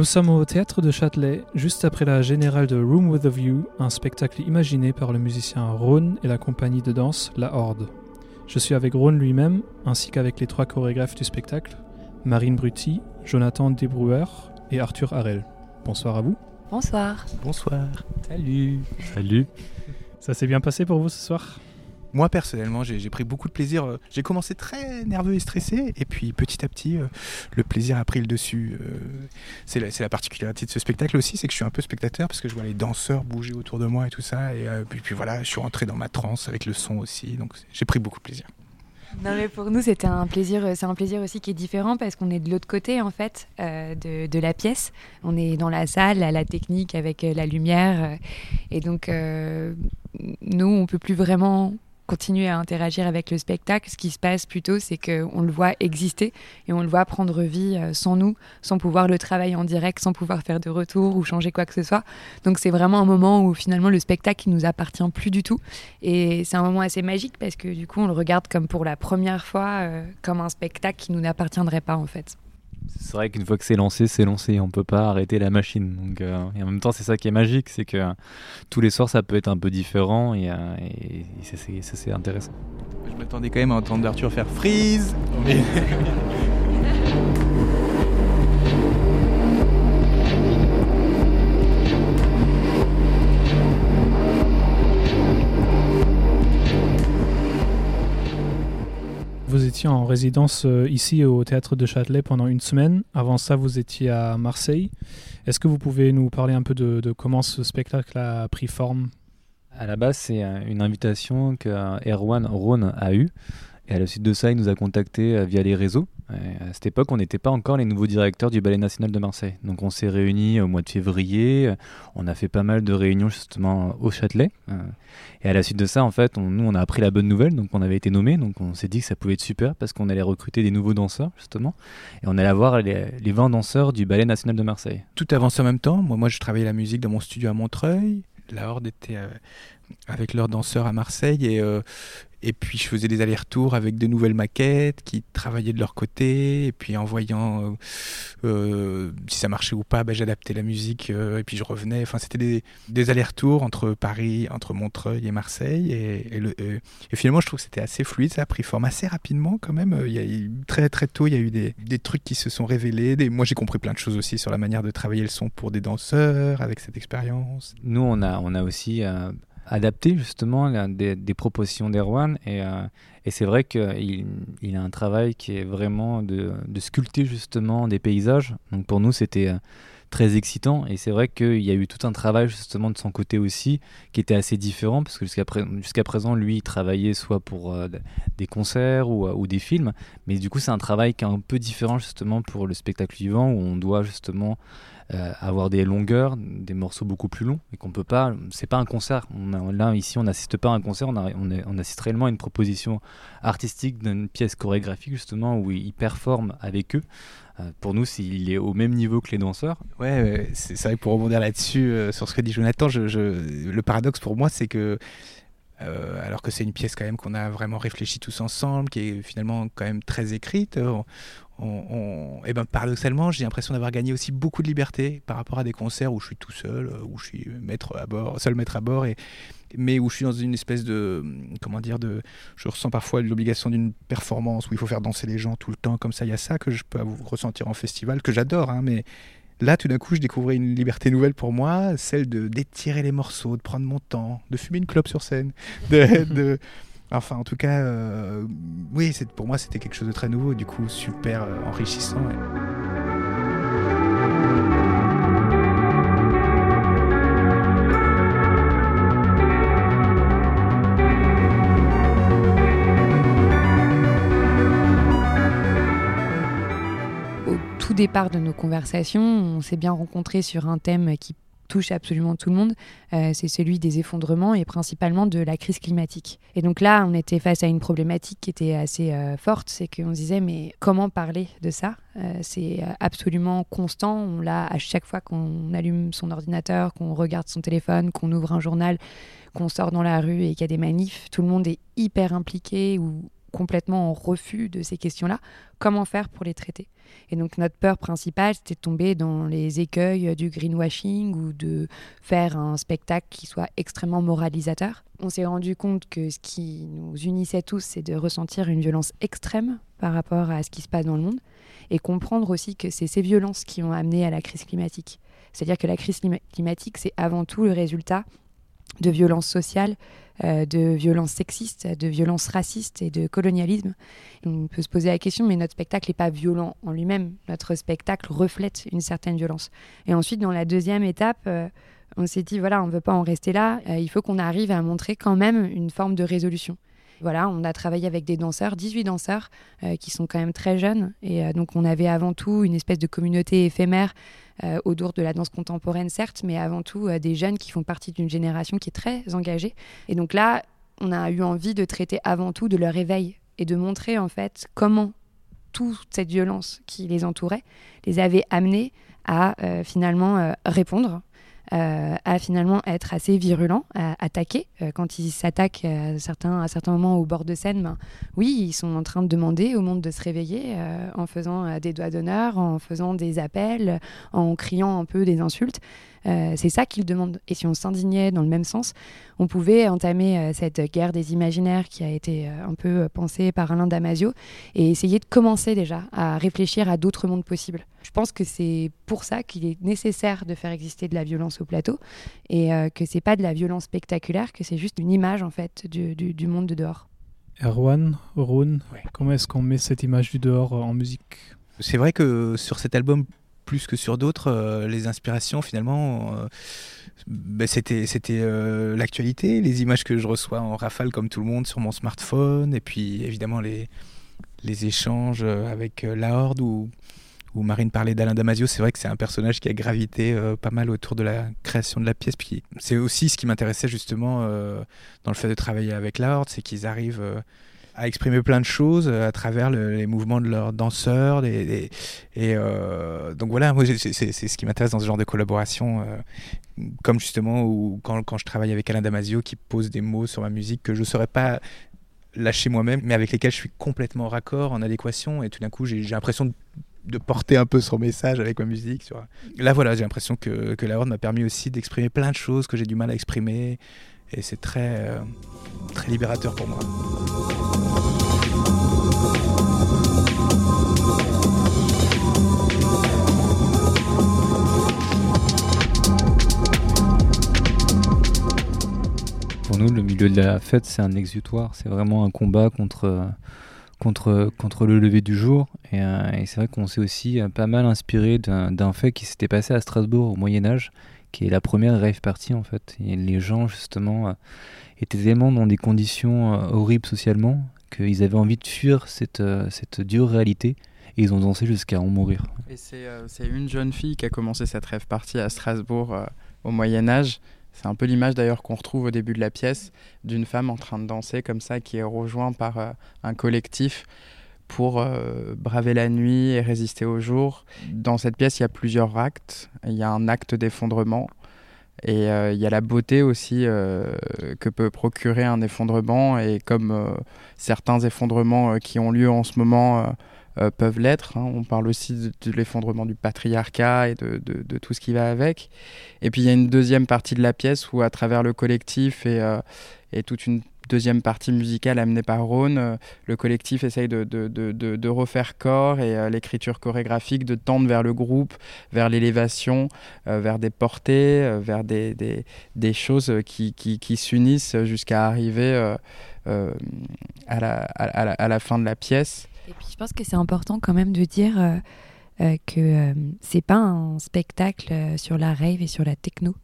Nous sommes au théâtre de Châtelet, juste après la générale de Room with a View, un spectacle imaginé par le musicien Rhône et la compagnie de danse La Horde. Je suis avec Rhône lui-même, ainsi qu'avec les trois chorégraphes du spectacle, Marine Brutti, Jonathan Desbrouwer et Arthur Harel. Bonsoir à vous. Bonsoir. Bonsoir. Salut. Salut. Ça s'est bien passé pour vous ce soir? Moi personnellement, j'ai pris beaucoup de plaisir. Euh, j'ai commencé très nerveux et stressé, et puis petit à petit, euh, le plaisir a pris le dessus. Euh, c'est la, particularité de ce spectacle aussi, c'est que je suis un peu spectateur parce que je vois les danseurs bouger autour de moi et tout ça, et puis, voilà, je suis rentré dans ma transe avec le son aussi, donc j'ai pris beaucoup de plaisir. Non mais pour nous c'était un plaisir, c'est un plaisir aussi qui est différent parce qu'on est de l'autre côté en fait de, la pièce. On est dans la salle, à la technique avec la lumière et donc nous on peut plus vraiment continuer à interagir avec le spectacle. Ce qui se passe plutôt, c'est qu'on le voit exister et on le voit prendre vie euh, sans nous, sans pouvoir le travailler en direct, sans pouvoir faire de retour ou changer quoi que ce soit. Donc c'est vraiment un moment où finalement le spectacle ne nous appartient plus du tout. Et c'est un moment assez magique parce que du coup on le regarde comme pour la première fois, euh, comme un spectacle qui nous n'appartiendrait pas en fait. C'est vrai qu'une fois que c'est lancé, c'est lancé. On peut pas arrêter la machine. Donc, euh, et en même temps, c'est ça qui est magique, c'est que tous les soirs, ça peut être un peu différent et, euh, et ça, c'est intéressant. Je m'attendais quand même à entendre Arthur faire freeze. En résidence euh, ici au théâtre de Châtelet pendant une semaine. Avant ça, vous étiez à Marseille. Est-ce que vous pouvez nous parler un peu de, comment ce spectacle a pris forme? À la base, c'est euh, une invitation que Erwan Rhône a eue. Et à la suite de ça, il nous a contactés euh, via les réseaux. à cette époque, on n'était pas encore les nouveaux directeurs du Ballet National de Marseille. Donc on s'est réunis au mois de février. On a fait pas mal de réunions justement au Châtelet. Et à la suite de ça, en fait, nous, on a appris la bonne nouvelle, donc on avait été nommé, donc on s'est dit que ça pouvait être super parce qu'on allait recruter des nouveaux danseurs, justement, et on allait avoir les, 20 danseurs du Ballet National de Marseille. Tout avancé en même temps. Moi, moi, je travaillais la musique dans mon studio à Montreuil. La Horde était euh, avec leurs danseurs à Marseille et, euh, et puis je faisais des allers-retours avec de nouvelles maquettes qui travaillaient de leur côté. Et puis en voyant euh, euh, si ça marchait ou pas, ben, j'adaptais la musique et puis je revenais. Enfin, c'était des, des allers-retours entre Paris, entre Montreuil et Marseille. Et, et, le, et finalement, je trouve que c'était assez fluide. Ça a pris forme assez rapidement quand même. Très très tôt, il y a eu des, des trucs qui se sont révélés. Moi, j'ai compris plein de choses aussi sur la manière de travailler le son pour des danseurs avec cette expérience. Nous, on a, on a aussi adapter justement des, propositions d'Erwan. Et, euh, c'est vrai qu'il il a un travail qui est vraiment de, sculpter justement des paysages. Donc pour nous, c'était euh, très excitant. Et c'est vrai qu'il y a eu tout un travail justement de son côté aussi qui était assez différent parce que jusqu'à présent, lui, il travaillait soit pour euh, des concerts ou, des films. Mais du coup, c'est un travail qui est un peu différent justement pour le spectacle vivant où on doit justement euh, avoir des longueurs, des morceaux beaucoup plus longs, et qu'on peut pas. C'est pas un concert. On là ici, on n'assiste pas à un concert. On, assiste réellement à une proposition artistique d'une pièce chorégraphique justement où il performe avec eux. Euh, pour nous, il est au même niveau que les danseurs. Ouais, c'est vrai que pour rebondir là-dessus, euh, sur ce que dit Jonathan, le paradoxe pour moi, c'est que alors que c'est une pièce quand même qu'on a vraiment réfléchi tous ensemble, qui est finalement quand même très écrite on, et eh ben paradoxalement, j'ai l'impression d'avoir gagné aussi beaucoup de liberté par rapport à des concerts où je suis tout seul, euh, où je suis maître à bord, seul maître à bord, et, mais où je suis dans une espèce de, comment dire, de, je ressens parfois l'obligation d'une performance où il faut faire danser les gens tout le temps, comme ça. Il y a ça que je peux ressentir en festival, que j'adore, hein, mais là, tout d'un coup, je découvrais une liberté nouvelle pour moi, celle de d'étirer les morceaux, de prendre mon temps, de fumer une clope sur scène, de Enfin, en tout cas, euh, oui, pour moi, c'était quelque chose de très nouveau, du coup, super euh, enrichissant. Au tout départ de nos conversations, on s'est bien rencontrés sur un thème qui touche absolument tout le monde, euh, c'est celui des effondrements et principalement de la crise climatique. Et donc là, on était face à une problématique qui était assez euh, forte, c'est qu'on se disait mais comment parler de ça euh, C'est absolument constant, on l'a à chaque fois qu'on allume son ordinateur, qu'on regarde son téléphone, qu'on ouvre un journal, qu'on sort dans la rue et qu'il y a des manifs, tout le monde est hyper impliqué ou complètement en refus de ces questions-là, comment faire pour les traiter? Et donc notre peur principale, c'était de tomber dans les écueils du greenwashing ou de faire un spectacle qui soit extrêmement moralisateur. On s'est rendu compte que ce qui nous unissait tous, c'est de ressentir une violence extrême par rapport à ce qui se passe dans le monde et comprendre aussi que c'est ces violences qui ont amené à la crise climatique. C'est-à-dire que la crise climatique, c'est avant tout le résultat de violences sociales, euh, de violences sexistes, de violences racistes et de colonialisme. On peut se poser la question, mais notre spectacle n'est pas violent en lui-même. Notre spectacle reflète une certaine violence. Et ensuite, dans la deuxième étape, euh, on s'est dit, voilà, on ne veut pas en rester là. Euh, il faut qu'on arrive à montrer quand même une forme de résolution. Voilà, on a travaillé avec des danseurs, 18 danseurs, qui sont quand même très jeunes. Et donc, on avait avant tout une espèce de communauté éphémère euh, autour de la danse contemporaine, certes, mais avant tout euh, des jeunes qui font partie d'une génération qui est très engagée. Et donc là, on a eu envie de traiter avant tout de leur éveil et de montrer en fait comment toute cette violence qui les entourait les avait amenés à euh, finalement répondre euh, à finalement être assez virulent, à attaquer. Euh, quand ils s'attaquent à certains, à certains moments au bord de scène, ben, oui, ils sont en train de demander au monde de se réveiller euh, en faisant des doigts d'honneur, en faisant des appels, en criant un peu des insultes. Euh, c'est ça qu'il demande. Et si on s'indignait dans le même sens, on pouvait entamer euh, cette guerre des imaginaires qui a été euh, un peu pensée par Alain Damasio et essayer de commencer déjà à réfléchir à d'autres mondes possibles. Je pense que c'est pour ça qu'il est nécessaire de faire exister de la violence au plateau et que c'est pas de la violence spectaculaire, que c'est juste une image en fait du, du, monde de dehors. Erwan, Rhône, comment est-ce qu'on met cette image du dehors en musique? C'est vrai que sur cet album, plus que sur d'autres, euh, les inspirations finalement, euh, ben, c'était c'était euh, l'actualité, les images que je reçois en rafale comme tout le monde sur mon smartphone, et puis évidemment les, les échanges avec la Horde ou où Marine parlait d'Alain Damasio, c'est vrai que c'est un personnage qui a gravité pas mal autour de la création de la pièce. Puis c'est aussi ce qui m'intéressait justement dans le fait de travailler avec la Horde, c'est qu'ils arrivent à exprimer plein de choses euh, à travers les mouvements de leurs danseurs. et euh, donc voilà, c'est, ce qui m'intéresse dans ce genre de collaboration, euh, comme justement où, quand, quand, je travaille avec Alain Damasio qui pose des mots sur ma musique que je ne saurais pas lâcher moi-même, mais avec lesquels je suis complètement raccord, en adéquation, et tout d'un coup j'ai, l'impression de, porter un peu son message avec ma musique. Là voilà, j'ai l'impression que, que la Horde m'a permis aussi d'exprimer plein de choses que j'ai du mal à exprimer, et c'est très, très libérateur pour moi. La fête, c'est un exutoire. C'est vraiment un combat contre, contre, contre le lever du jour. Et, euh, c'est vrai qu'on s'est aussi euh, pas mal inspiré d'un fait qui s'était passé à Strasbourg au Moyen-Âge, qui est la première rave party en fait. Les gens, justement, euh, étaient tellement dans des conditions horribles socialement qu'ils avaient envie de fuir cette, cette dure réalité et ils ont dansé jusqu'à en mourir. Et c'est une jeune fille qui a commencé cette rêve partie à Strasbourg au Moyen Âge c'est un peu l'image d'ailleurs qu'on retrouve au début de la pièce d'une femme en train de danser comme ça qui est rejointe par euh, un collectif pour euh, braver la nuit et résister au jour. Dans cette pièce, il y a plusieurs actes. Il y a un acte d'effondrement et euh, il y a la beauté aussi que peut procurer un effondrement et comme certains effondrements qui ont lieu en ce moment euh, peuvent l'être. Hein. On parle aussi de, l'effondrement du patriarcat et de, tout ce qui va avec. Et puis il y a une deuxième partie de la pièce où à travers le collectif et, euh, toute une deuxième partie musicale amenée par Rhône, euh, le collectif essaye de, refaire corps et l'écriture chorégraphique de tendre vers le groupe, vers l'élévation, vers des portées, vers des, choses qui, s'unissent jusqu'à arriver à, la, fin de la pièce. Et puis je pense que c'est important quand même de dire euh, euh, que euh, c'est pas un spectacle sur la rave et sur la techno.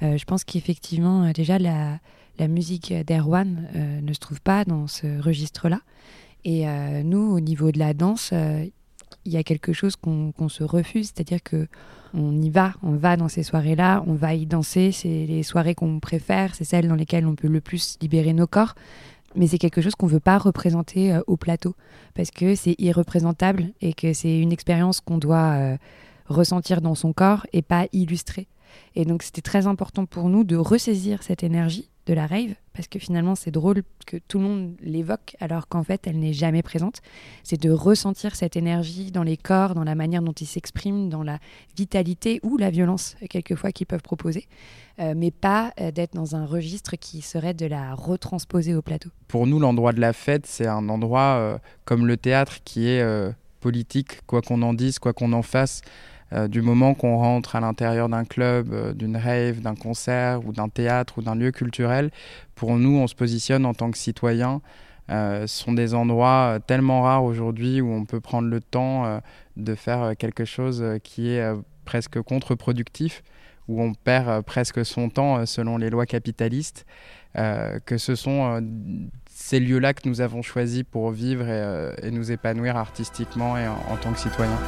je pense qu'effectivement, déjà, la, la musique d'Erwan ne se trouve pas dans ce registre-là. Et nous, au niveau de la danse, il y a quelque chose qu'on se refuse, c'est-à-dire que on y va, on va dans ces soirées-là, on va y danser, c'est les soirées qu'on préfère, c'est celles dans lesquelles on peut le plus libérer nos corps mais c'est quelque chose qu'on ne veut pas représenter euh, au plateau parce que c'est irreprésentable et que c'est une expérience qu'on doit euh, ressentir dans son corps et pas illustrer. Et donc c'était très important pour nous de ressaisir cette énergie de la rave, parce que finalement c'est drôle que tout le monde l'évoque alors qu'en fait elle n'est jamais présente. C'est de ressentir cette énergie dans les corps, dans la manière dont ils s'expriment, dans la vitalité ou la violence quelquefois qu'ils peuvent proposer, euh, mais pas euh, d'être dans un registre qui serait de la retransposer au plateau. Pour nous, l'endroit de la fête, c'est un endroit euh, comme le théâtre qui est politique, quoi qu'on en dise, quoi qu'on en fasse. Euh, du moment qu'on rentre à l'intérieur d'un club, euh, d'une rave, d'un concert ou d'un théâtre ou d'un lieu culturel, pour nous, on se positionne en tant que citoyen. Euh, ce sont des endroits tellement rares aujourd'hui où on peut prendre le temps de faire quelque chose qui est presque contre-productif, où on perd presque son temps selon les lois capitalistes, que ce sont ces lieux-là que nous avons choisis pour vivre et, nous épanouir artistiquement et en tant que citoyens.